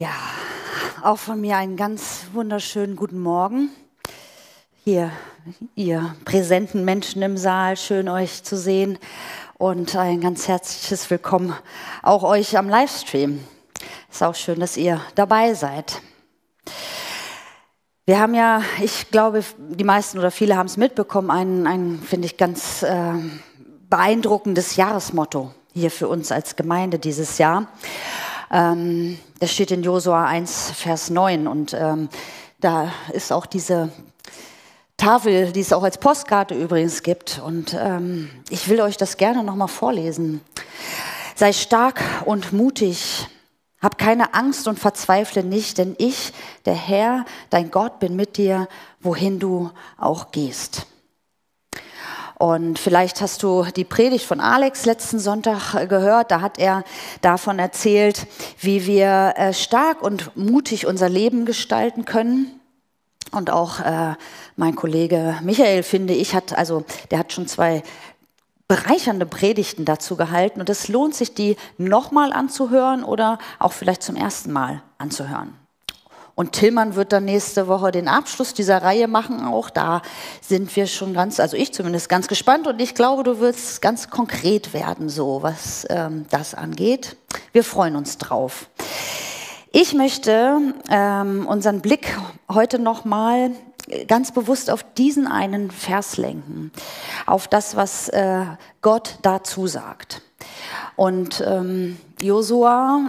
Ja, auch von mir einen ganz wunderschönen guten Morgen. Hier, ihr präsenten Menschen im Saal, schön euch zu sehen und ein ganz herzliches Willkommen auch euch am Livestream. Ist auch schön, dass ihr dabei seid. Wir haben ja, ich glaube, die meisten oder viele haben es mitbekommen, ein, ein finde ich, ganz äh, beeindruckendes Jahresmotto hier für uns als Gemeinde dieses Jahr. Ähm, das steht in Josua 1, Vers 9 und ähm, da ist auch diese Tafel, die es auch als Postkarte übrigens gibt. Und ähm, ich will euch das gerne nochmal vorlesen. Sei stark und mutig. Hab keine Angst und verzweifle nicht, denn ich, der Herr, dein Gott, bin mit dir, wohin du auch gehst. Und vielleicht hast du die Predigt von Alex letzten Sonntag äh, gehört. Da hat er davon erzählt, wie wir äh, stark und mutig unser Leben gestalten können. Und auch äh, mein Kollege Michael, finde ich, hat, also, der hat schon zwei bereichernde Predigten dazu gehalten. Und es lohnt sich, die nochmal anzuhören oder auch vielleicht zum ersten Mal anzuhören. Und Tillmann wird dann nächste Woche den Abschluss dieser Reihe machen. Auch da sind wir schon ganz, also ich zumindest ganz gespannt. Und ich glaube, du wirst ganz konkret werden, so was ähm, das angeht. Wir freuen uns drauf. Ich möchte ähm, unseren Blick heute nochmal ganz bewusst auf diesen einen Vers lenken, auf das, was äh, Gott dazu sagt. Und ähm, Josua,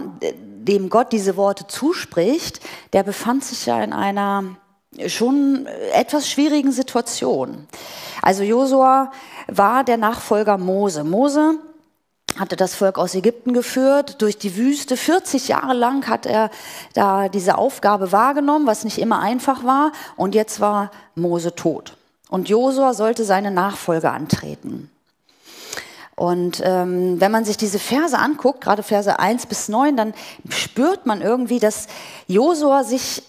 dem Gott diese Worte zuspricht, der befand sich ja in einer schon etwas schwierigen Situation. Also Josua war der Nachfolger Mose. Mose hatte das Volk aus Ägypten geführt, durch die Wüste. 40 Jahre lang hat er da diese Aufgabe wahrgenommen, was nicht immer einfach war. Und jetzt war Mose tot. Und Josua sollte seine Nachfolge antreten. Und ähm, wenn man sich diese Verse anguckt, gerade Verse 1 bis 9, dann spürt man irgendwie, dass Josua sich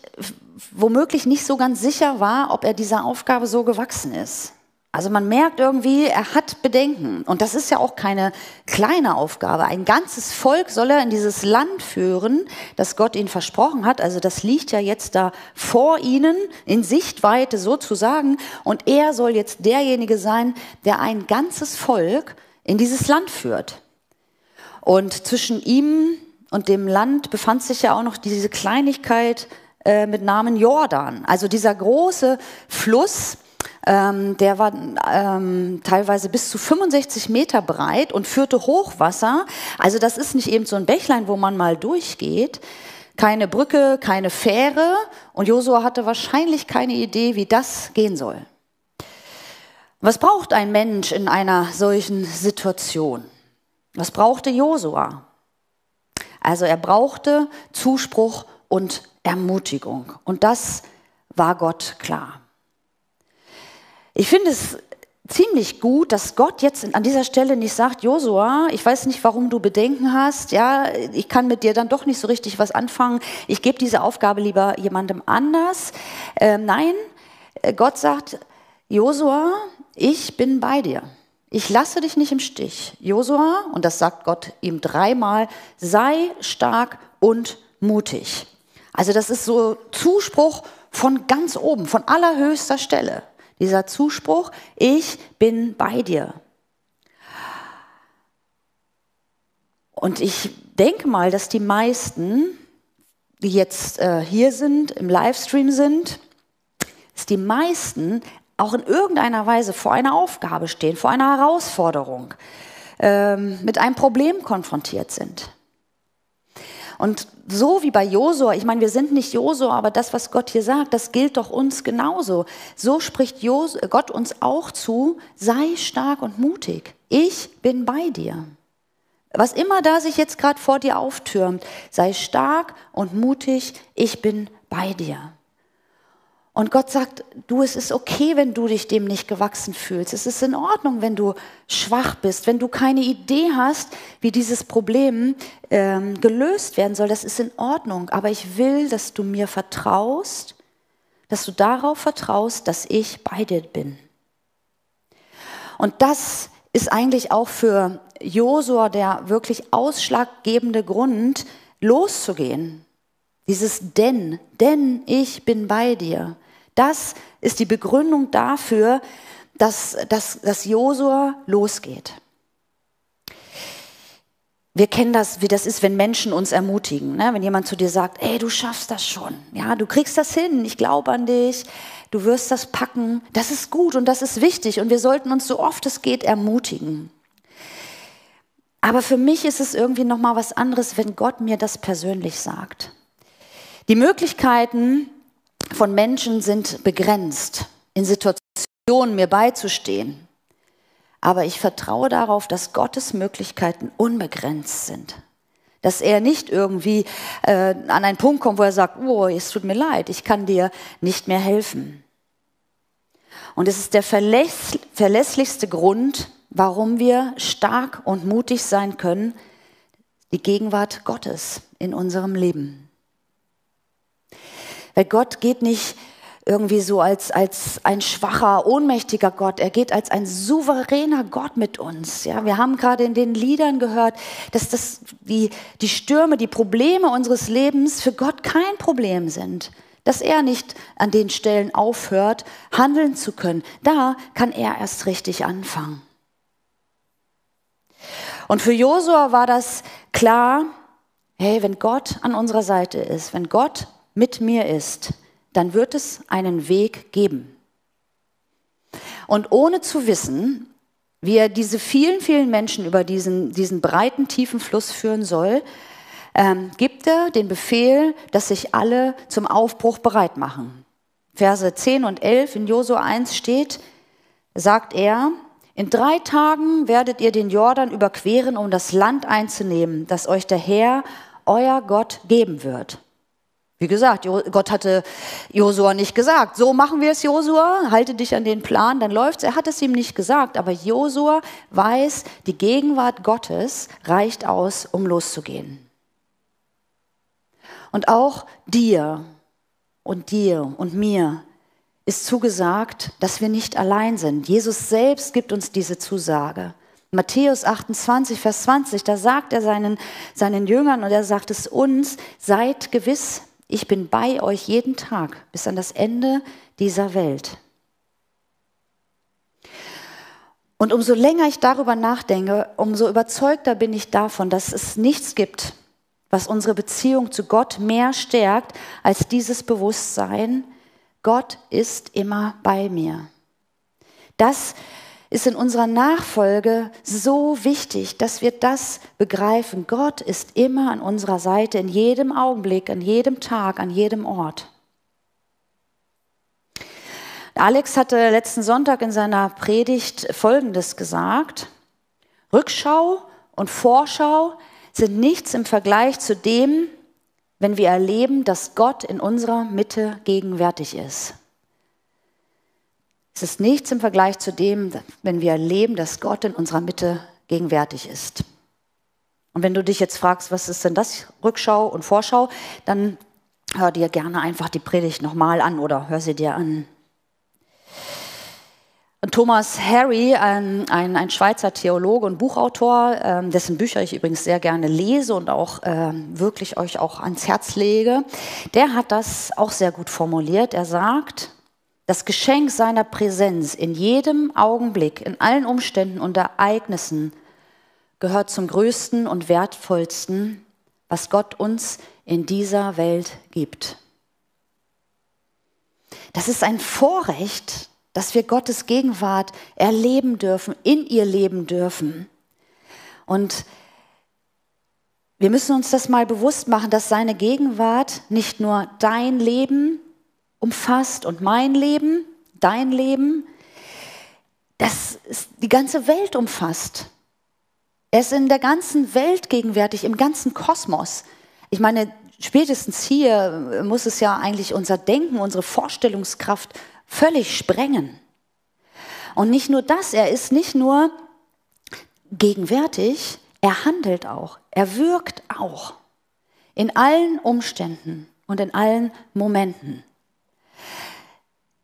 womöglich nicht so ganz sicher war, ob er dieser Aufgabe so gewachsen ist. Also man merkt irgendwie, er hat Bedenken. Und das ist ja auch keine kleine Aufgabe. Ein ganzes Volk soll er in dieses Land führen, das Gott ihnen versprochen hat. Also das liegt ja jetzt da vor ihnen, in Sichtweite sozusagen. Und er soll jetzt derjenige sein, der ein ganzes Volk in dieses Land führt. Und zwischen ihm und dem Land befand sich ja auch noch diese Kleinigkeit äh, mit Namen Jordan. Also dieser große Fluss, ähm, der war ähm, teilweise bis zu 65 Meter breit und führte Hochwasser. Also das ist nicht eben so ein Bächlein, wo man mal durchgeht. Keine Brücke, keine Fähre. Und Josua hatte wahrscheinlich keine Idee, wie das gehen soll. Was braucht ein Mensch in einer solchen Situation? Was brauchte Josua? Also er brauchte Zuspruch und Ermutigung. Und das war Gott klar. Ich finde es ziemlich gut, dass Gott jetzt an dieser Stelle nicht sagt, Josua, ich weiß nicht, warum du Bedenken hast, ja, ich kann mit dir dann doch nicht so richtig was anfangen, ich gebe diese Aufgabe lieber jemandem anders. Äh, nein, Gott sagt, Josua, ich bin bei dir. Ich lasse dich nicht im Stich. Josua, und das sagt Gott ihm dreimal, sei stark und mutig. Also das ist so Zuspruch von ganz oben, von allerhöchster Stelle. Dieser Zuspruch, ich bin bei dir. Und ich denke mal, dass die meisten, die jetzt äh, hier sind, im Livestream sind, dass die meisten auch in irgendeiner Weise vor einer Aufgabe stehen, vor einer Herausforderung, ähm, mit einem Problem konfrontiert sind. Und so wie bei Josua, ich meine, wir sind nicht Josua, aber das, was Gott hier sagt, das gilt doch uns genauso. So spricht Gott uns auch zu, sei stark und mutig. Ich bin bei dir. Was immer da sich jetzt gerade vor dir auftürmt, sei stark und mutig, ich bin bei dir. Und Gott sagt, du, es ist okay, wenn du dich dem nicht gewachsen fühlst. Es ist in Ordnung, wenn du schwach bist, wenn du keine Idee hast, wie dieses Problem ähm, gelöst werden soll. Das ist in Ordnung. Aber ich will, dass du mir vertraust, dass du darauf vertraust, dass ich bei dir bin. Und das ist eigentlich auch für Josua der wirklich ausschlaggebende Grund, loszugehen Dieses denn, denn ich bin bei dir. Das ist die Begründung dafür, dass, dass, dass Josua losgeht. Wir kennen das, wie das ist, wenn Menschen uns ermutigen. Ne? Wenn jemand zu dir sagt, ey, du schaffst das schon. Ja, du kriegst das hin. Ich glaube an dich. Du wirst das packen. Das ist gut und das ist wichtig. Und wir sollten uns so oft es geht ermutigen. Aber für mich ist es irgendwie noch mal was anderes, wenn Gott mir das persönlich sagt. Die Möglichkeiten von Menschen sind begrenzt, in Situationen mir beizustehen. Aber ich vertraue darauf, dass Gottes Möglichkeiten unbegrenzt sind. Dass er nicht irgendwie äh, an einen Punkt kommt, wo er sagt, oh, es tut mir leid, ich kann dir nicht mehr helfen. Und es ist der verläss verlässlichste Grund, warum wir stark und mutig sein können, die Gegenwart Gottes in unserem Leben. Weil Gott geht nicht irgendwie so als, als ein schwacher, ohnmächtiger Gott. Er geht als ein souveräner Gott mit uns. Ja, wir haben gerade in den Liedern gehört, dass das, die, die Stürme, die Probleme unseres Lebens für Gott kein Problem sind. Dass er nicht an den Stellen aufhört, handeln zu können. Da kann er erst richtig anfangen. Und für Josua war das klar, hey, wenn Gott an unserer Seite ist, wenn Gott mit mir ist, dann wird es einen Weg geben. Und ohne zu wissen, wie er diese vielen, vielen Menschen über diesen, diesen breiten, tiefen Fluss führen soll, ähm, gibt er den Befehl, dass sich alle zum Aufbruch bereit machen. Verse 10 und 11 in Josua 1 steht, sagt er, in drei Tagen werdet ihr den Jordan überqueren, um das Land einzunehmen, das euch der Herr, euer Gott, geben wird. Wie gesagt, Gott hatte Josua nicht gesagt, so machen wir es, Josua, halte dich an den Plan, dann läuft's. Er hat es ihm nicht gesagt, aber Josua weiß, die Gegenwart Gottes reicht aus, um loszugehen. Und auch dir und dir und mir ist zugesagt, dass wir nicht allein sind. Jesus selbst gibt uns diese Zusage. Matthäus 28, Vers 20, da sagt er seinen, seinen Jüngern und er sagt es uns, seid gewiss, ich bin bei euch jeden Tag bis an das Ende dieser Welt. Und umso länger ich darüber nachdenke, umso überzeugter bin ich davon, dass es nichts gibt, was unsere Beziehung zu Gott mehr stärkt als dieses Bewusstsein, Gott ist immer bei mir. Das ist in unserer Nachfolge so wichtig, dass wir das begreifen. Gott ist immer an unserer Seite, in jedem Augenblick, an jedem Tag, an jedem Ort. Alex hatte letzten Sonntag in seiner Predigt Folgendes gesagt. Rückschau und Vorschau sind nichts im Vergleich zu dem, wenn wir erleben, dass Gott in unserer Mitte gegenwärtig ist. Es ist nichts im Vergleich zu dem, wenn wir erleben, dass Gott in unserer Mitte gegenwärtig ist. Und wenn du dich jetzt fragst, was ist denn das, Rückschau und Vorschau, dann hör dir gerne einfach die Predigt nochmal an oder hör sie dir an. Und Thomas Harry, ein, ein, ein, Schweizer Theologe und Buchautor, ähm, dessen Bücher ich übrigens sehr gerne lese und auch ähm, wirklich euch auch ans Herz lege, der hat das auch sehr gut formuliert. Er sagt, das Geschenk seiner Präsenz in jedem Augenblick, in allen Umständen und Ereignissen gehört zum größten und wertvollsten, was Gott uns in dieser Welt gibt. Das ist ein Vorrecht, dass wir Gottes Gegenwart erleben dürfen, in ihr leben dürfen. Und wir müssen uns das mal bewusst machen, dass seine Gegenwart nicht nur dein Leben umfasst und mein Leben, dein Leben, das ist die ganze Welt umfasst. Er ist in der ganzen Welt gegenwärtig, im ganzen Kosmos. Ich meine, spätestens hier muss es ja eigentlich unser Denken, unsere Vorstellungskraft völlig sprengen. Und nicht nur das, er ist nicht nur gegenwärtig, er handelt auch, er wirkt auch. In allen Umständen und in allen Momenten.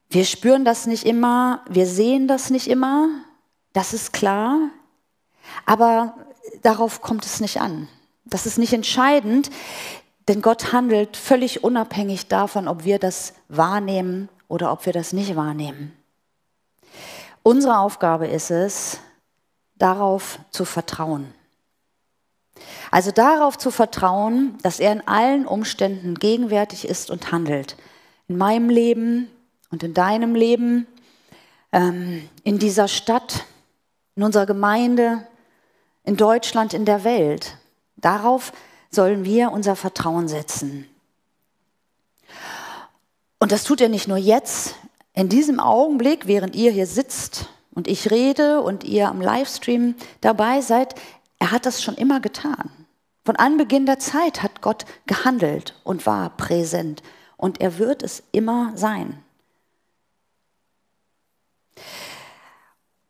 Wir spüren das nicht immer, wir sehen das nicht immer, das ist klar, aber darauf kommt es nicht an. Das ist nicht entscheidend. Denn Gott handelt völlig unabhängig davon, ob wir das wahrnehmen oder ob wir das nicht wahrnehmen. Unsere Aufgabe ist es, darauf zu vertrauen. Also darauf zu vertrauen, dass er in allen Umständen gegenwärtig ist und handelt. In meinem Leben und in deinem Leben, ähm, in dieser Stadt, in unserer Gemeinde, in Deutschland, in der Welt. Darauf sollen wir unser Vertrauen setzen. Und das tut er nicht nur jetzt, in diesem Augenblick, während ihr hier sitzt und ich rede und ihr am Livestream dabei seid, er hat das schon immer getan. Von Anbeginn der Zeit hat Gott gehandelt und war präsent und er wird es immer sein.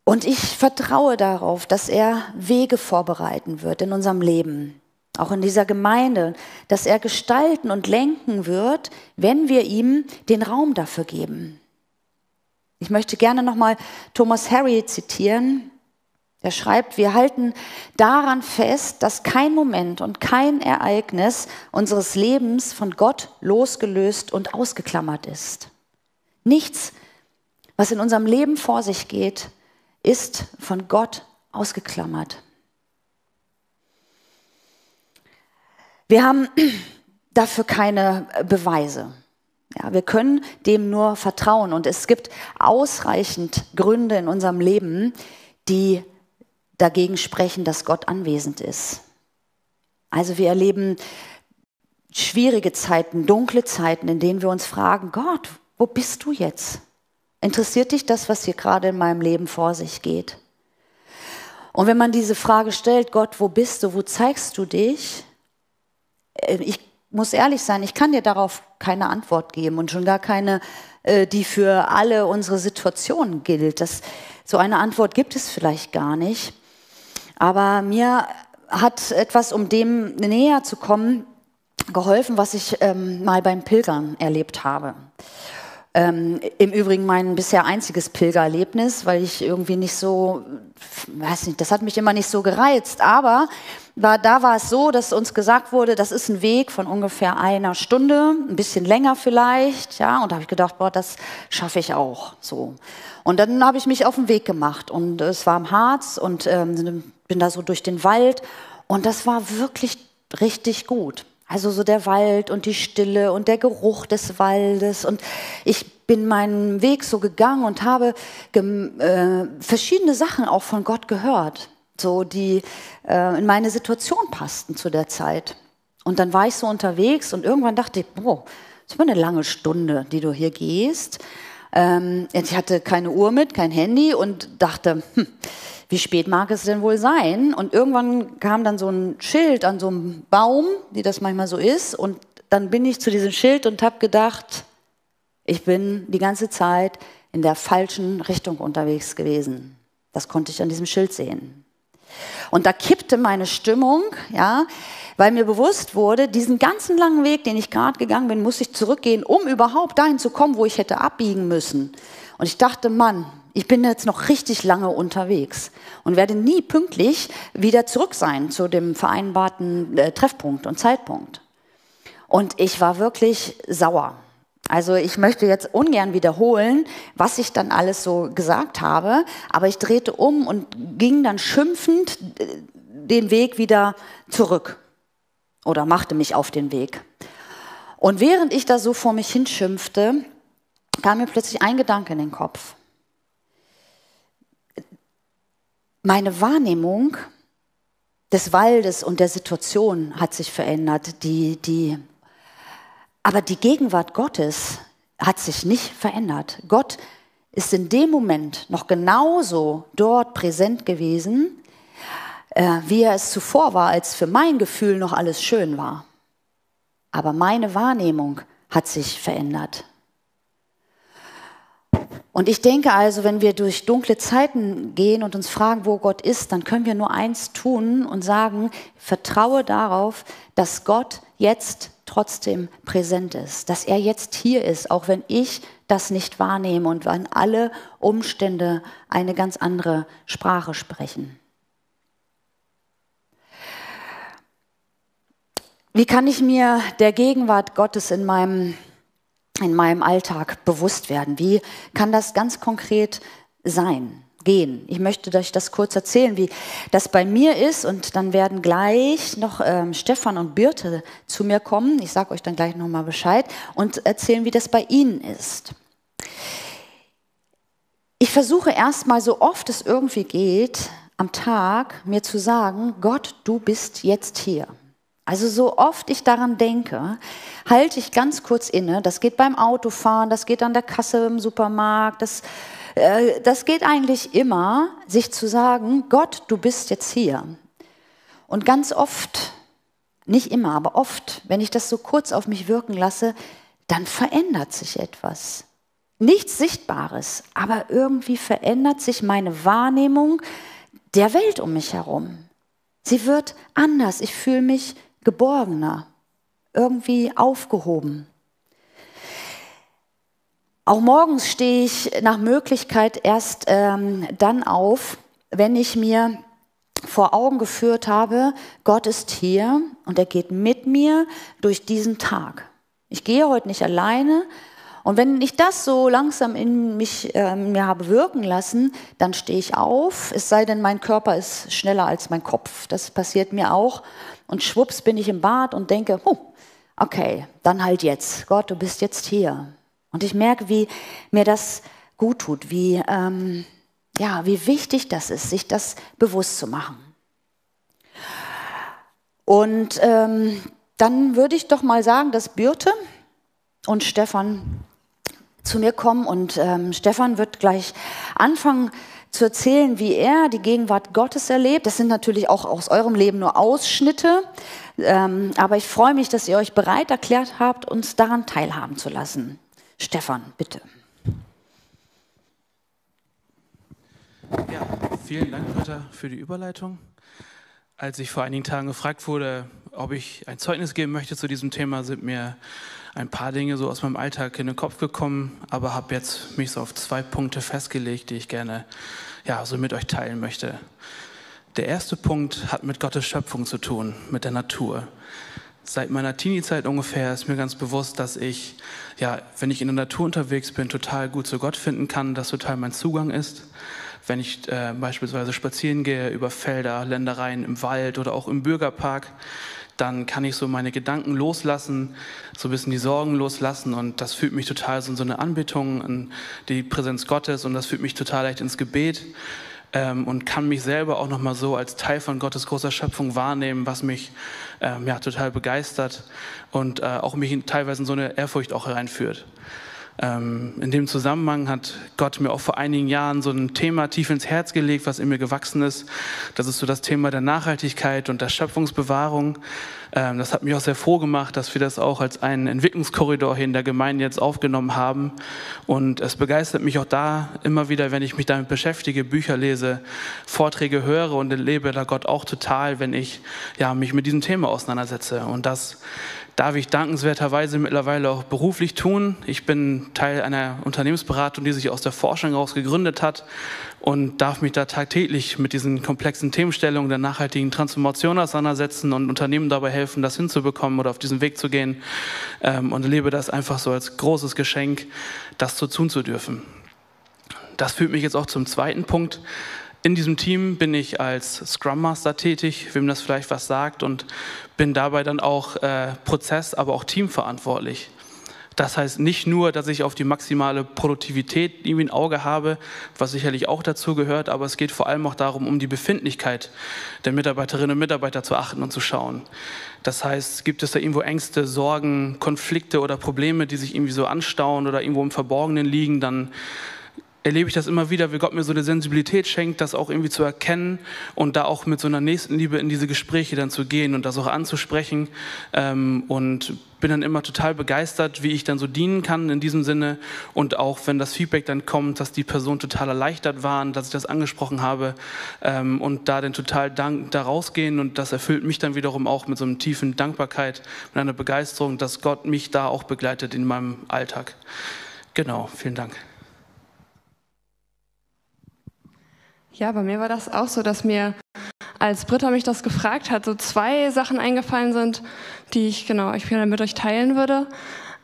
Und ich vertraue darauf, dass er Wege vorbereiten wird in unserem Leben, auch in dieser Gemeinde, dass er gestalten und lenken wird, wenn wir ihm den Raum dafür geben. Ich möchte gerne nochmal Thomas Harry zitieren. Er schreibt, wir halten daran fest, dass kein Moment und kein Ereignis unseres Lebens von Gott losgelöst und ausgeklammert ist. Nichts, was in unserem Leben vor sich geht, ist von Gott ausgeklammert. Wir haben dafür keine Beweise. Ja, wir können dem nur vertrauen und es gibt ausreichend Gründe in unserem Leben, die dagegen sprechen, dass Gott anwesend ist. Also wir erleben schwierige Zeiten, dunkle Zeiten, in denen wir uns fragen, Gott, wo bist du jetzt? Interessiert dich das, was hier gerade in meinem Leben vor sich geht? Und wenn man diese Frage stellt, Gott, wo bist du, wo zeigst du dich? Äh, ich muss ehrlich sein, ich kann dir darauf keine Antwort geben und schon gar keine, äh, die für alle unsere Situationen gilt. Das, so eine Antwort gibt es vielleicht gar nicht. Aber mir hat etwas, um dem näher zu kommen, geholfen, was ich ähm, mal beim Pilgern erlebt habe. Ähm, Im Übrigen mein bisher einziges Pilgererlebnis, weil ich irgendwie nicht so, weiß nicht, das hat mich immer nicht so gereizt. Aber war, da war es so, dass uns gesagt wurde, das ist ein Weg von ungefähr einer Stunde, ein bisschen länger vielleicht, ja. Und da habe ich gedacht, boah, das schaffe ich auch, so. Und dann habe ich mich auf den Weg gemacht und es war im Harz und ähm, bin da so durch den Wald und das war wirklich richtig gut. Also so der Wald und die Stille und der Geruch des Waldes. Und ich bin meinen Weg so gegangen und habe äh, verschiedene Sachen auch von Gott gehört, so die äh, in meine Situation passten zu der Zeit. Und dann war ich so unterwegs und irgendwann dachte ich, boah, das ist mal eine lange Stunde, die du hier gehst. Ähm, ich hatte keine Uhr mit, kein Handy und dachte, hm, wie spät mag es denn wohl sein? Und irgendwann kam dann so ein Schild an so einem Baum, wie das manchmal so ist. Und dann bin ich zu diesem Schild und habe gedacht, ich bin die ganze Zeit in der falschen Richtung unterwegs gewesen. Das konnte ich an diesem Schild sehen. Und da kippte meine Stimmung, ja, weil mir bewusst wurde, diesen ganzen langen Weg, den ich gerade gegangen bin, muss ich zurückgehen, um überhaupt dahin zu kommen, wo ich hätte abbiegen müssen. Und ich dachte, Mann, ich bin jetzt noch richtig lange unterwegs und werde nie pünktlich wieder zurück sein zu dem vereinbarten äh, Treffpunkt und Zeitpunkt. Und ich war wirklich sauer. Also ich möchte jetzt ungern wiederholen, was ich dann alles so gesagt habe, aber ich drehte um und ging dann schimpfend äh, den Weg wieder zurück oder machte mich auf den Weg. Und während ich da so vor mich hinschimpfte, kam mir plötzlich ein Gedanke in den Kopf. Meine Wahrnehmung des Waldes und der Situation hat sich verändert. Die, die, aber die Gegenwart Gottes hat sich nicht verändert. Gott ist in dem Moment noch genauso dort präsent gewesen, äh, wie er es zuvor war, als für mein Gefühl noch alles schön war. Aber meine Wahrnehmung hat sich verändert. Und ich denke also, wenn wir durch dunkle Zeiten gehen und uns fragen, wo Gott ist, dann können wir nur eins tun und sagen, vertraue darauf, dass Gott jetzt trotzdem präsent ist, dass er jetzt hier ist, auch wenn ich das nicht wahrnehme und wenn alle Umstände eine ganz andere Sprache sprechen. Wie kann ich mir der Gegenwart Gottes in meinem, in meinem Alltag bewusst werden? Wie kann das ganz konkret sein? Gehen. Ich möchte euch das kurz erzählen, wie das bei mir ist und dann werden gleich noch ähm, Stefan und Birte zu mir kommen. Ich sage euch dann gleich nochmal Bescheid und erzählen, wie das bei ihnen ist. Ich versuche erstmal so oft es irgendwie geht, am Tag mir zu sagen, Gott, du bist jetzt hier. Also so oft ich daran denke, halte ich ganz kurz inne. Das geht beim Autofahren, das geht an der Kasse im Supermarkt, das, das geht eigentlich immer, sich zu sagen, Gott, du bist jetzt hier. Und ganz oft, nicht immer, aber oft, wenn ich das so kurz auf mich wirken lasse, dann verändert sich etwas. Nichts Sichtbares, aber irgendwie verändert sich meine Wahrnehmung der Welt um mich herum. Sie wird anders. Ich fühle mich geborgener, irgendwie aufgehoben. Auch morgens stehe ich nach Möglichkeit erst ähm, dann auf, wenn ich mir vor Augen geführt habe, Gott ist hier und er geht mit mir durch diesen Tag. Ich gehe heute nicht alleine, und wenn ich das so langsam in mich äh, mir habe wirken lassen, dann stehe ich auf, es sei denn, mein Körper ist schneller als mein Kopf. Das passiert mir auch. Und schwupps bin ich im Bad und denke, huh, okay, dann halt jetzt. Gott, du bist jetzt hier. Und ich merke, wie mir das gut tut, wie, ähm, ja, wie wichtig das ist, sich das bewusst zu machen. Und ähm, dann würde ich doch mal sagen, dass Birte und Stefan zu mir kommen und ähm, Stefan wird gleich anfangen zu erzählen, wie er die Gegenwart Gottes erlebt. Das sind natürlich auch aus eurem Leben nur Ausschnitte, ähm, aber ich freue mich, dass ihr euch bereit erklärt habt, uns daran teilhaben zu lassen. Stefan, bitte. Ja, vielen Dank, Britta, für die Überleitung. Als ich vor einigen Tagen gefragt wurde, ob ich ein Zeugnis geben möchte zu diesem Thema, sind mir ein paar Dinge so aus meinem Alltag in den Kopf gekommen, aber habe jetzt mich so auf zwei Punkte festgelegt, die ich gerne ja, so mit euch teilen möchte. Der erste Punkt hat mit Gottes Schöpfung zu tun, mit der Natur. Seit meiner Teenie-Zeit ungefähr ist mir ganz bewusst, dass ich, ja, wenn ich in der Natur unterwegs bin, total gut zu Gott finden kann, dass total mein Zugang ist. Wenn ich äh, beispielsweise spazieren gehe über Felder, Ländereien im Wald oder auch im Bürgerpark, dann kann ich so meine Gedanken loslassen, so ein bisschen die Sorgen loslassen und das führt mich total so in so eine Anbetung an die Präsenz Gottes und das führt mich total leicht ins Gebet ähm, und kann mich selber auch nochmal so als Teil von Gottes großer Schöpfung wahrnehmen, was mich ähm, ja, total begeistert und äh, auch mich in, teilweise in so eine Ehrfurcht auch hereinführt. Ähm, in dem Zusammenhang hat Gott mir auch vor einigen Jahren so ein Thema tief ins Herz gelegt, was in mir gewachsen ist. Das ist so das Thema der Nachhaltigkeit und der Schöpfungsbewahrung. Ähm, das hat mich auch sehr froh gemacht, dass wir das auch als einen Entwicklungskorridor hier in der Gemeinde jetzt aufgenommen haben. Und es begeistert mich auch da immer wieder, wenn ich mich damit beschäftige, Bücher lese, Vorträge höre und erlebe da Gott auch total, wenn ich ja, mich mit diesem Thema auseinandersetze. Und das darf ich dankenswerterweise mittlerweile auch beruflich tun. Ich bin Teil einer Unternehmensberatung, die sich aus der Forschung heraus gegründet hat und darf mich da tagtäglich mit diesen komplexen Themenstellungen der nachhaltigen Transformation auseinandersetzen und Unternehmen dabei helfen, das hinzubekommen oder auf diesen Weg zu gehen ähm, und erlebe das einfach so als großes Geschenk, das so tun zu dürfen. Das führt mich jetzt auch zum zweiten Punkt. In diesem Team bin ich als Scrum Master tätig, wem das vielleicht was sagt, und bin dabei dann auch äh, Prozess, aber auch teamverantwortlich. Das heißt nicht nur, dass ich auf die maximale Produktivität irgendwie ein Auge habe, was sicherlich auch dazu gehört, aber es geht vor allem auch darum, um die Befindlichkeit der Mitarbeiterinnen und Mitarbeiter zu achten und zu schauen. Das heißt, gibt es da irgendwo Ängste, Sorgen, Konflikte oder Probleme, die sich irgendwie so anstauen oder irgendwo im Verborgenen liegen, dann erlebe ich das immer wieder, wie Gott mir so eine Sensibilität schenkt, das auch irgendwie zu erkennen und da auch mit so einer Nächstenliebe in diese Gespräche dann zu gehen und das auch anzusprechen. Ähm, und bin dann immer total begeistert, wie ich dann so dienen kann in diesem Sinne und auch wenn das Feedback dann kommt, dass die Personen total erleichtert waren, dass ich das angesprochen habe ähm, und da dann total dank, da rausgehen und das erfüllt mich dann wiederum auch mit so einer tiefen Dankbarkeit, mit einer Begeisterung, dass Gott mich da auch begleitet in meinem Alltag. Genau, vielen Dank. Ja, bei mir war das auch so, dass mir als Britta mich das gefragt hat, so zwei Sachen eingefallen sind, die ich genau, ich gerne mit euch teilen würde.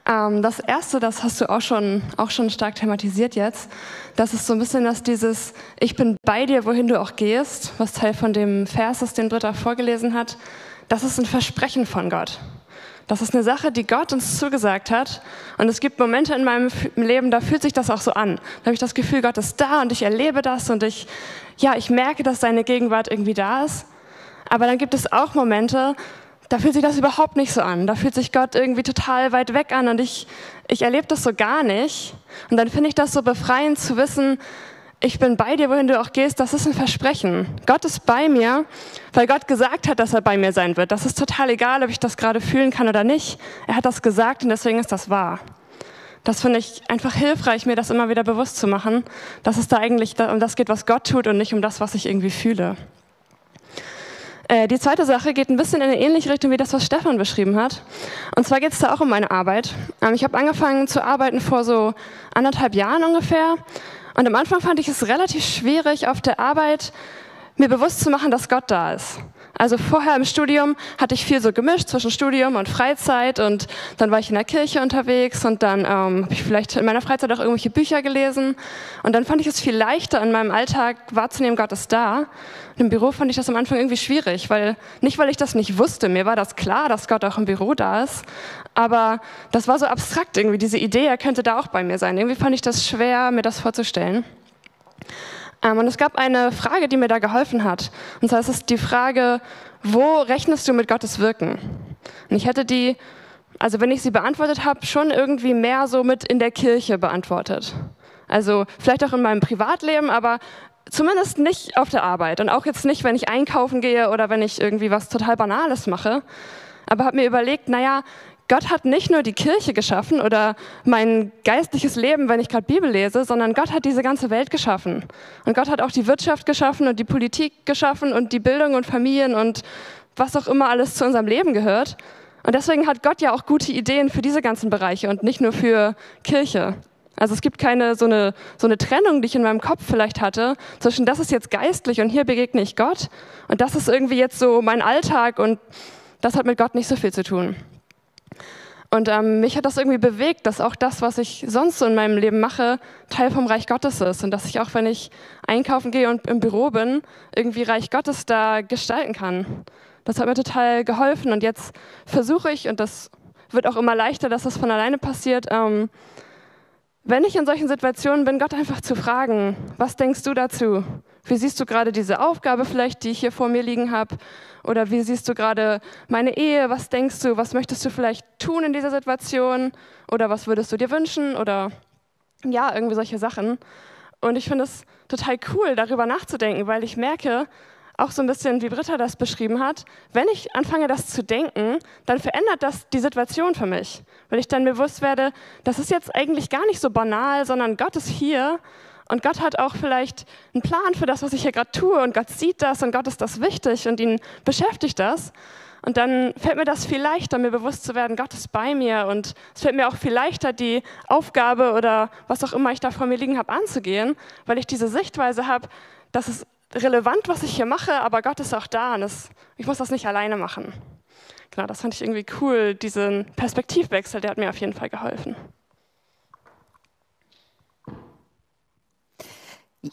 Ähm, das erste, das hast du auch schon, auch schon stark thematisiert jetzt. Das ist so ein bisschen dass dieses, ich bin bei dir, wohin du auch gehst, was Teil von dem Vers ist, den Britta vorgelesen hat. Das ist ein Versprechen von Gott. Das ist eine Sache, die Gott uns zugesagt hat. Und es gibt Momente in meinem Leben, da fühlt sich das auch so an. Da habe ich das Gefühl, Gott ist da und ich erlebe das und ich, ja, ich merke, dass seine Gegenwart irgendwie da ist. Aber dann gibt es auch Momente, da fühlt sich das überhaupt nicht so an. Da fühlt sich Gott irgendwie total weit weg an und ich, ich erlebe das so gar nicht. Und dann finde ich das so befreiend zu wissen, ich bin bei dir, wohin du auch gehst, das ist ein Versprechen. Gott ist bei mir, weil Gott gesagt hat, dass er bei mir sein wird. Das ist total egal, ob ich das gerade fühlen kann oder nicht. Er hat das gesagt und deswegen ist das wahr. Das finde ich einfach hilfreich, mir das immer wieder bewusst zu machen, dass es da eigentlich um das geht, was Gott tut und nicht um das, was ich irgendwie fühle. Äh, die zweite Sache geht ein bisschen in eine ähnliche Richtung wie das, was Stefan beschrieben hat. Und zwar geht es da auch um meine Arbeit. Ähm, ich habe angefangen zu arbeiten vor so anderthalb Jahren ungefähr und am Anfang fand ich es relativ schwierig, auf der Arbeit mir bewusst zu machen, dass Gott da ist. Also vorher im Studium hatte ich viel so gemischt zwischen Studium und Freizeit und dann war ich in der Kirche unterwegs und dann ähm, habe ich vielleicht in meiner Freizeit auch irgendwelche Bücher gelesen und dann fand ich es viel leichter in meinem Alltag wahrzunehmen, Gott ist da. Und im Büro fand ich das am Anfang irgendwie schwierig, weil nicht weil ich das nicht wusste, mir war das klar, dass Gott auch im Büro da ist, aber das war so abstrakt irgendwie diese Idee, er könnte da auch bei mir sein. Irgendwie fand ich das schwer, mir das vorzustellen. Ähm, und es gab eine Frage, die mir da geholfen hat. Und zwar ist es die Frage, wo rechnest du mit Gottes Wirken? Und ich hätte die, also wenn ich sie beantwortet habe, schon irgendwie mehr so mit in der Kirche beantwortet. Also vielleicht auch in meinem Privatleben, aber zumindest nicht auf der Arbeit. Und auch jetzt nicht, wenn ich einkaufen gehe oder wenn ich irgendwie was total Banales mache. Aber habe mir überlegt, naja, Gott hat nicht nur die Kirche geschaffen oder mein geistliches Leben, wenn ich gerade Bibel lese, sondern Gott hat diese ganze Welt geschaffen. Und Gott hat auch die Wirtschaft geschaffen und die Politik geschaffen und die Bildung und Familien und was auch immer alles zu unserem Leben gehört. Und deswegen hat Gott ja auch gute Ideen für diese ganzen Bereiche und nicht nur für Kirche. Also es gibt keine so eine, so eine Trennung, die ich in meinem Kopf vielleicht hatte, zwischen das ist jetzt geistlich und hier begegne ich Gott und das ist irgendwie jetzt so mein Alltag und das hat mit Gott nicht so viel zu tun. Und ähm, mich hat das irgendwie bewegt, dass auch das, was ich sonst so in meinem Leben mache, Teil vom Reich Gottes ist. Und dass ich auch, wenn ich einkaufen gehe und im Büro bin, irgendwie Reich Gottes da gestalten kann. Das hat mir total geholfen. Und jetzt versuche ich, und das wird auch immer leichter, dass das von alleine passiert, ähm, wenn ich in solchen Situationen bin, Gott einfach zu fragen, was denkst du dazu? Wie siehst du gerade diese Aufgabe vielleicht, die ich hier vor mir liegen habe? Oder wie siehst du gerade meine Ehe? Was denkst du? Was möchtest du vielleicht tun in dieser Situation? Oder was würdest du dir wünschen? Oder ja, irgendwie solche Sachen. Und ich finde es total cool, darüber nachzudenken, weil ich merke, auch so ein bisschen, wie Britta das beschrieben hat, wenn ich anfange, das zu denken, dann verändert das die Situation für mich. Weil ich dann bewusst werde, das ist jetzt eigentlich gar nicht so banal, sondern Gott ist hier und Gott hat auch vielleicht einen Plan für das, was ich hier gerade tue. Und Gott sieht das und Gott ist das wichtig und ihn beschäftigt das. Und dann fällt mir das viel leichter, mir bewusst zu werden, Gott ist bei mir. Und es fällt mir auch viel leichter, die Aufgabe oder was auch immer ich da vor mir liegen habe, anzugehen, weil ich diese Sichtweise habe, das ist relevant, was ich hier mache, aber Gott ist auch da und es, ich muss das nicht alleine machen. Genau, das fand ich irgendwie cool, diesen Perspektivwechsel, der hat mir auf jeden Fall geholfen.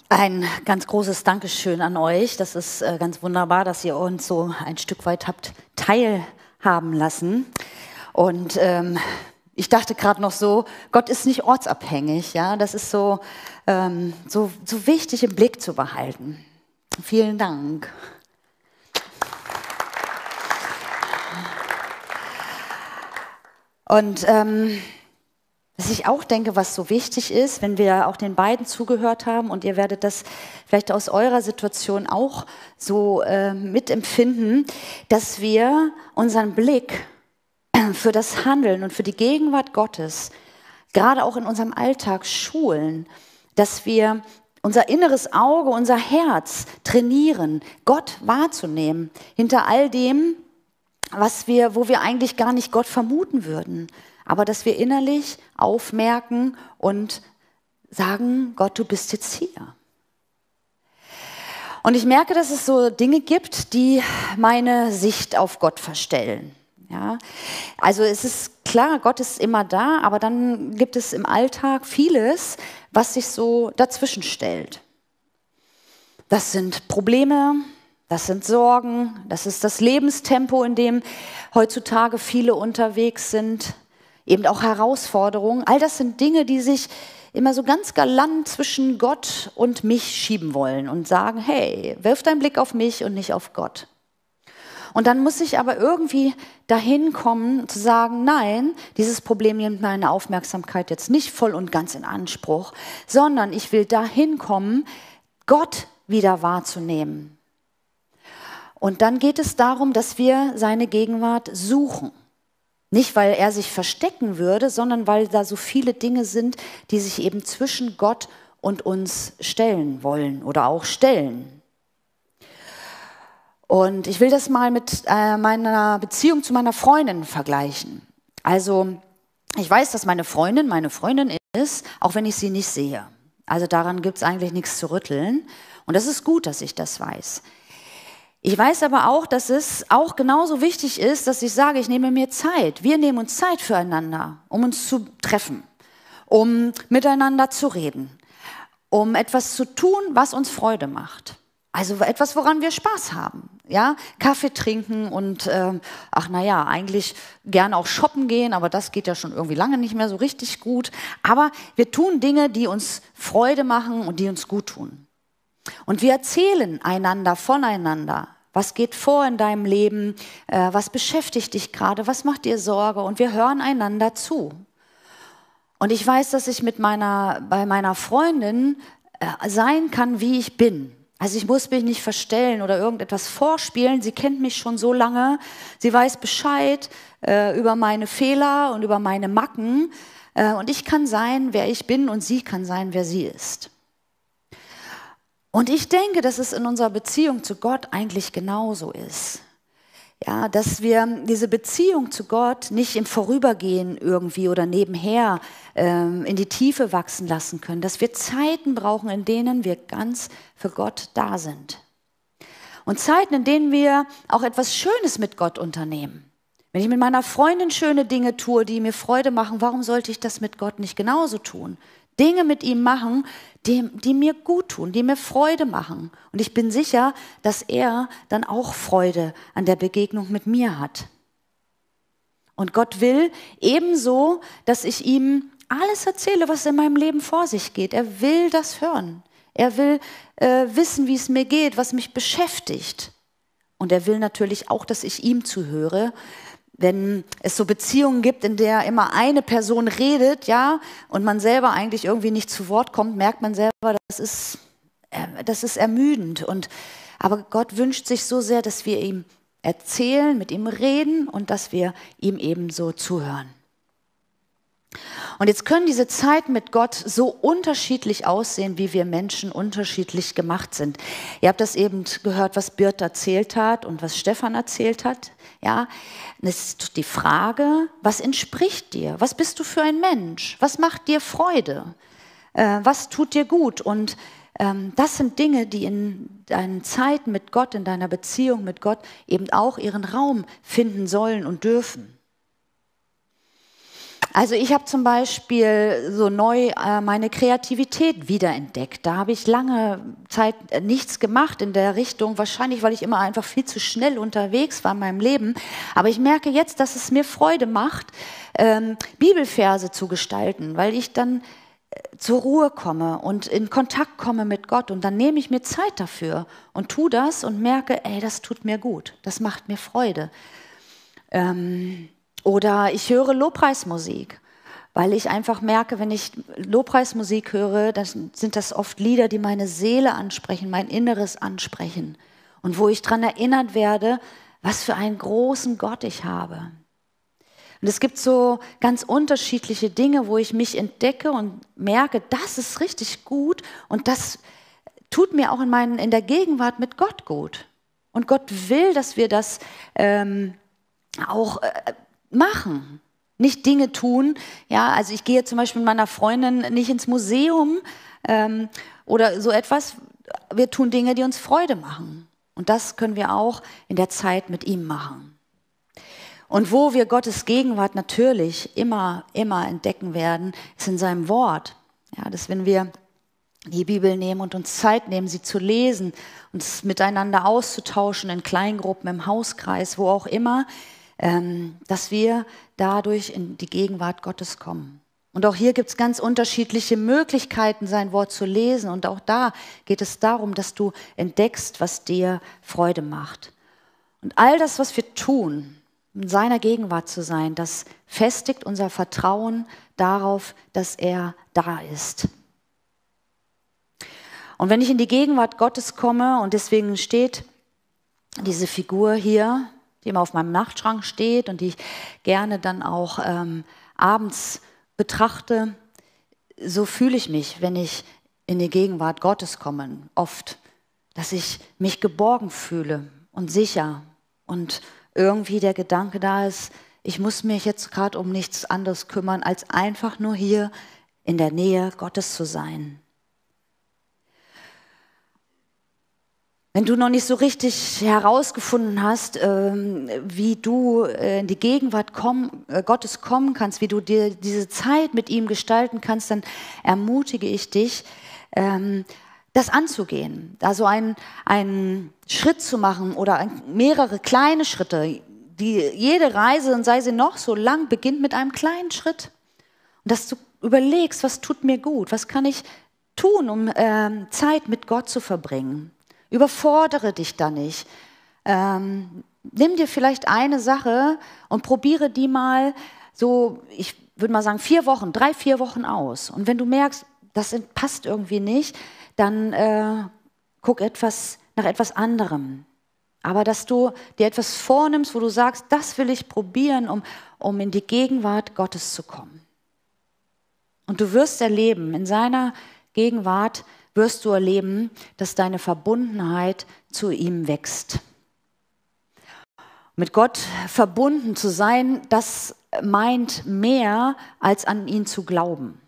Ein ganz großes Dankeschön an euch. Das ist äh, ganz wunderbar, dass ihr uns so ein Stück weit habt teilhaben lassen. Und ähm, ich dachte gerade noch so, Gott ist nicht ortsabhängig. Ja, das ist so, ähm, so, so wichtig im Blick zu behalten. Vielen Dank. Und ähm, was ich auch denke, was so wichtig ist, wenn wir auch den beiden zugehört haben. Und ihr werdet das vielleicht aus eurer Situation auch so äh, mitempfinden, dass wir unseren Blick für das Handeln und für die Gegenwart Gottes gerade auch in unserem Alltag schulen, dass wir unser inneres Auge, unser Herz trainieren, Gott wahrzunehmen hinter all dem, was wir, wo wir eigentlich gar nicht Gott vermuten würden aber dass wir innerlich aufmerken und sagen, Gott, du bist jetzt hier. Und ich merke, dass es so Dinge gibt, die meine Sicht auf Gott verstellen. Ja, also es ist klar, Gott ist immer da, aber dann gibt es im Alltag vieles, was sich so dazwischen stellt. Das sind Probleme, das sind Sorgen, das ist das Lebenstempo, in dem heutzutage viele unterwegs sind, eben auch Herausforderungen. All das sind Dinge, die sich immer so ganz galant zwischen Gott und mich schieben wollen und sagen, hey, wirf deinen Blick auf mich und nicht auf Gott. Und dann muss ich aber irgendwie dahin kommen zu sagen, nein, dieses Problem nimmt meine Aufmerksamkeit jetzt nicht voll und ganz in Anspruch, sondern ich will dahin kommen, Gott wieder wahrzunehmen. Und dann geht es darum, dass wir seine Gegenwart suchen. Nicht, weil er sich verstecken würde, sondern weil da so viele Dinge sind, die sich eben zwischen Gott und uns stellen wollen oder auch stellen. Und ich will das mal mit äh, meiner Beziehung zu meiner Freundin vergleichen. Also ich weiß, dass meine Freundin meine Freundin ist, auch wenn ich sie nicht sehe. Also daran gibt es eigentlich nichts zu rütteln. Und das ist gut, dass ich das weiß. Ich weiß aber auch, dass es auch genauso wichtig ist, dass ich sage, ich nehme mir Zeit. Wir nehmen uns Zeit füreinander, um uns zu treffen, um miteinander zu reden, um etwas zu tun, was uns Freude macht. Also etwas, woran wir Spaß haben. Ja, Kaffee trinken und ähm, ach naja, eigentlich gerne auch shoppen gehen, aber das geht ja schon irgendwie lange nicht mehr so richtig gut. Aber wir tun Dinge, die uns Freude machen und die uns gut tun. Und wir erzählen einander voneinander. Was geht vor in deinem Leben? Äh, was beschäftigt dich gerade? Was macht dir Sorge? Und wir hören einander zu. Und ich weiß, dass ich mit meiner, bei meiner Freundin äh, sein kann, wie ich bin. Also ich muss mich nicht verstellen oder irgendetwas vorspielen. Sie kennt mich schon so lange. Sie weiß Bescheid äh, über meine Fehler und über meine Macken. Äh, und ich kann sein, wer ich bin und sie kann sein, wer sie ist. Und ich denke, dass es in unserer Beziehung zu Gott eigentlich genauso ist. Ja, dass wir diese Beziehung zu Gott nicht im Vorübergehen irgendwie oder nebenher ähm, in die Tiefe wachsen lassen können, dass wir Zeiten brauchen, in denen wir ganz für Gott da sind. Und Zeiten, in denen wir auch etwas Schönes mit Gott unternehmen. Wenn ich mit meiner Freundin schöne Dinge tue, die mir Freude machen, warum sollte ich das mit Gott nicht genauso tun? Dinge mit ihm machen, die, die, mir gut tun, die mir Freude machen. Und ich bin sicher, dass er dann auch Freude an der Begegnung mit mir hat. Und Gott will ebenso, dass ich ihm alles erzähle, was in meinem Leben vor sich geht. Er will das hören. Er will äh, wissen, wie es mir geht, was mich beschäftigt. Und er will natürlich auch, dass ich ihm zuhöre, wenn es so Beziehungen gibt, in der immer eine Person redet, ja, und man selber eigentlich irgendwie nicht zu Wort kommt, merkt man selber, das ist, äh, das ist ermüdend. Und, aber Gott wünscht sich so sehr, dass wir ihm erzählen, mit ihm reden und dass wir ihm ebenso zuhören. Und jetzt können diese Zeiten mit Gott so unterschiedlich aussehen, wie wir Menschen unterschiedlich gemacht sind. Ihr habt das eben gehört, was Bird erzählt hat und was Stefan erzählt hat. Ja, es ist die Frage, was entspricht dir? Was bist du für ein Mensch? Was macht dir Freude? Äh, was tut dir gut? Und ähm, das sind Dinge, die in deinen Zeiten mit Gott, in deiner Beziehung mit Gott eben auch ihren Raum finden sollen und dürfen. Also ich habe zum Beispiel so neu äh, meine Kreativität wiederentdeckt. Da habe ich lange Zeit äh, nichts gemacht in der Richtung, wahrscheinlich weil ich immer einfach viel zu schnell unterwegs war in meinem Leben. Aber ich merke jetzt, dass es mir Freude macht, ähm, Bibelverse zu gestalten, weil ich dann äh, zur Ruhe komme und in Kontakt komme mit Gott und dann nehme ich mir Zeit dafür und tue das und merke, ey, das tut mir gut, das macht mir Freude. Ähm, oder ich höre Lobpreismusik, weil ich einfach merke, wenn ich Lobpreismusik höre, dann sind das oft Lieder, die meine Seele ansprechen, mein Inneres ansprechen und wo ich daran erinnert werde, was für einen großen Gott ich habe. Und es gibt so ganz unterschiedliche Dinge, wo ich mich entdecke und merke, das ist richtig gut und das tut mir auch in, meinen, in der Gegenwart mit Gott gut. Und Gott will, dass wir das ähm, auch äh, machen, nicht Dinge tun. Ja, also ich gehe zum Beispiel mit meiner Freundin nicht ins Museum ähm, oder so etwas, wir tun Dinge, die uns Freude machen. Und das können wir auch in der Zeit mit ihm machen. Und wo wir Gottes Gegenwart natürlich immer, immer entdecken werden, ist in seinem Wort. Ja, dass wenn wir die Bibel nehmen und uns Zeit nehmen, sie zu lesen, uns miteinander auszutauschen in Kleingruppen, im Hauskreis, wo auch immer, dass wir dadurch in die Gegenwart Gottes kommen. Und auch hier gibt es ganz unterschiedliche Möglichkeiten, sein Wort zu lesen. Und auch da geht es darum, dass du entdeckst, was dir Freude macht. Und all das, was wir tun, in seiner Gegenwart zu sein, das festigt unser Vertrauen darauf, dass er da ist. Und wenn ich in die Gegenwart Gottes komme, und deswegen steht diese Figur hier, die immer auf meinem Nachtschrank steht und die ich gerne dann auch ähm, abends betrachte, so fühle ich mich, wenn ich in die Gegenwart Gottes komme, oft, dass ich mich geborgen fühle und sicher und irgendwie der Gedanke da ist, ich muss mich jetzt gerade um nichts anderes kümmern, als einfach nur hier in der Nähe Gottes zu sein. Wenn du noch nicht so richtig herausgefunden hast, ähm, wie du äh, in die Gegenwart äh, Gottes kommen kannst, wie du dir diese Zeit mit ihm gestalten kannst, dann ermutige ich dich, ähm, das anzugehen. Also einen, einen Schritt zu machen oder mehrere kleine Schritte. Die, jede Reise, und sei sie noch so lang, beginnt mit einem kleinen Schritt. Und dass du überlegst, was tut mir gut, was kann ich tun, um ähm, Zeit mit Gott zu verbringen. Überfordere dich da nicht. Ähm, nimm dir vielleicht eine Sache und probiere die mal so, ich würde mal sagen, vier Wochen, drei, vier Wochen aus. Und wenn du merkst, das passt irgendwie nicht, dann äh, guck etwas nach etwas anderem. Aber dass du dir etwas vornimmst, wo du sagst, das will ich probieren, um, um in die Gegenwart Gottes zu kommen. Und du wirst erleben, in seiner Gegenwart wirst du erleben, dass deine Verbundenheit zu ihm wächst. Mit Gott verbunden zu sein, das meint mehr als an ihn zu glauben.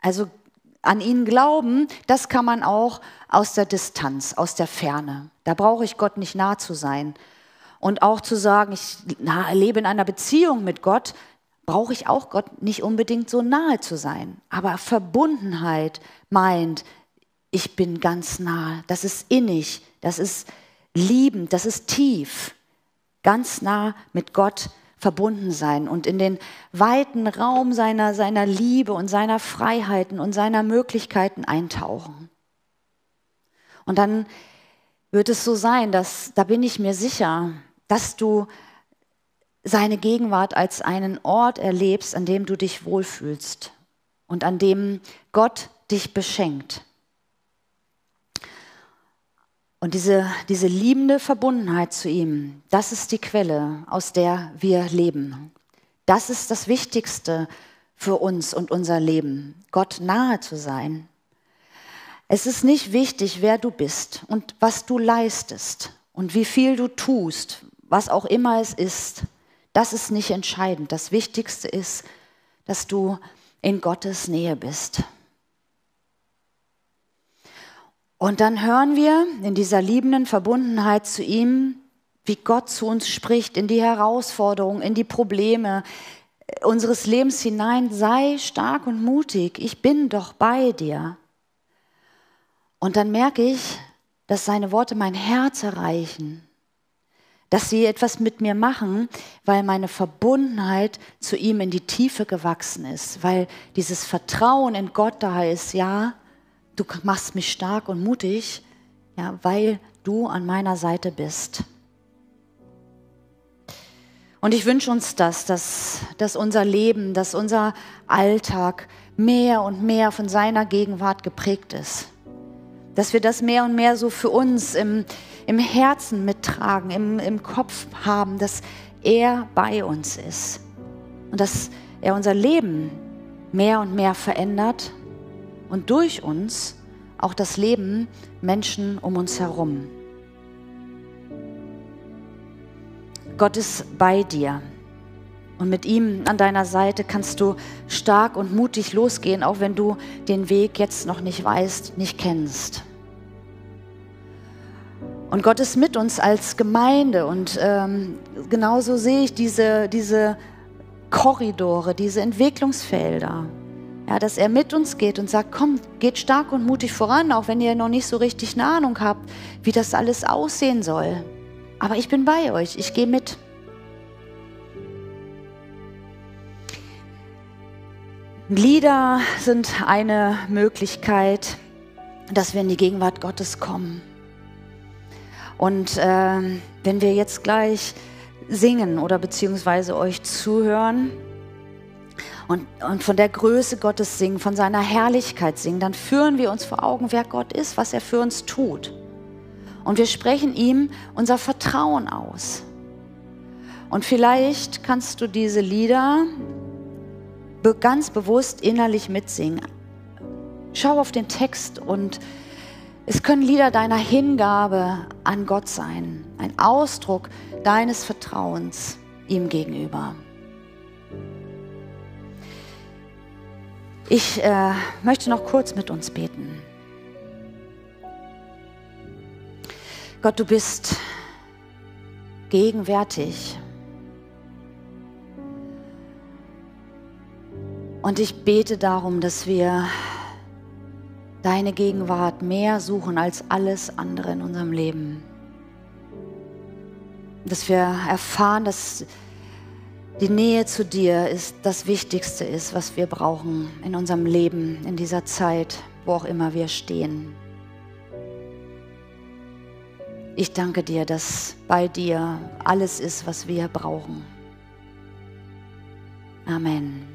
Also an ihn glauben, das kann man auch aus der Distanz, aus der Ferne. Da brauche ich Gott nicht nah zu sein. Und auch zu sagen, ich lebe in einer Beziehung mit Gott, brauche ich auch Gott nicht unbedingt so nahe zu sein. Aber Verbundenheit meint, ich bin ganz nah. Das ist innig, das ist liebend, das ist tief. Ganz nah mit Gott verbunden sein und in den weiten Raum seiner, seiner Liebe und seiner Freiheiten und seiner Möglichkeiten eintauchen. Und dann wird es so sein, dass, da bin ich mir sicher, dass du seine Gegenwart als einen Ort erlebst, an dem du dich wohlfühlst und an dem Gott dich beschenkt. Und diese, diese liebende Verbundenheit zu ihm, das ist die Quelle, aus der wir leben. Das ist das Wichtigste für uns und unser Leben, Gott nahe zu sein. Es ist nicht wichtig, wer du bist und was du leistest und wie viel du tust, was auch immer es ist. Das ist nicht entscheidend. Das Wichtigste ist, dass du in Gottes Nähe bist. Und dann hören wir in dieser liebenden Verbundenheit zu ihm, wie Gott zu uns spricht, in die Herausforderungen, in die Probleme unseres Lebens hinein. Sei stark und mutig, ich bin doch bei dir. Und dann merke ich, dass seine Worte mein Herz erreichen, dass sie etwas mit mir machen, weil meine Verbundenheit zu ihm in die Tiefe gewachsen ist, weil dieses Vertrauen in Gott da ist, ja, du machst mich stark und mutig, ja, weil du an meiner Seite bist. Und ich wünsche uns das, dass, dass unser Leben, dass unser Alltag mehr und mehr von seiner Gegenwart geprägt ist. Dass wir das mehr und mehr so für uns im, im Herzen mittragen, im, im Kopf haben, dass er bei uns ist. Und dass er unser Leben mehr und mehr verändert und durch uns auch das Leben Menschen um uns herum. Gott ist bei dir. Und mit ihm an deiner Seite kannst du stark und mutig losgehen, auch wenn du den Weg jetzt noch nicht weißt, nicht kennst. Und Gott ist mit uns als Gemeinde und ähm, genauso sehe ich diese, diese Korridore, diese Entwicklungsfelder. Ja, dass er mit uns geht und sagt, komm, geht stark und mutig voran, auch wenn ihr noch nicht so richtig eine Ahnung habt, wie das alles aussehen soll. Aber ich bin bei euch, ich gehe mit. Lieder sind eine Möglichkeit, dass wir in die Gegenwart Gottes kommen. Und äh, wenn wir jetzt gleich singen oder beziehungsweise euch zuhören und, und von der Größe Gottes singen, von seiner Herrlichkeit singen, dann führen wir uns vor Augen, wer Gott ist, was er für uns tut. Und wir sprechen ihm unser Vertrauen aus. Und vielleicht kannst du diese Lieder ganz bewusst innerlich mitsingen. Schau auf den Text und es können Lieder deiner Hingabe an Gott sein, ein Ausdruck deines Vertrauens ihm gegenüber. Ich äh, möchte noch kurz mit uns beten. Gott, du bist gegenwärtig. Und ich bete darum, dass wir deine Gegenwart mehr suchen als alles andere in unserem Leben. Dass wir erfahren, dass die Nähe zu dir ist das Wichtigste ist, was wir brauchen in unserem Leben, in dieser Zeit, wo auch immer wir stehen. Ich danke dir, dass bei dir alles ist, was wir brauchen. Amen.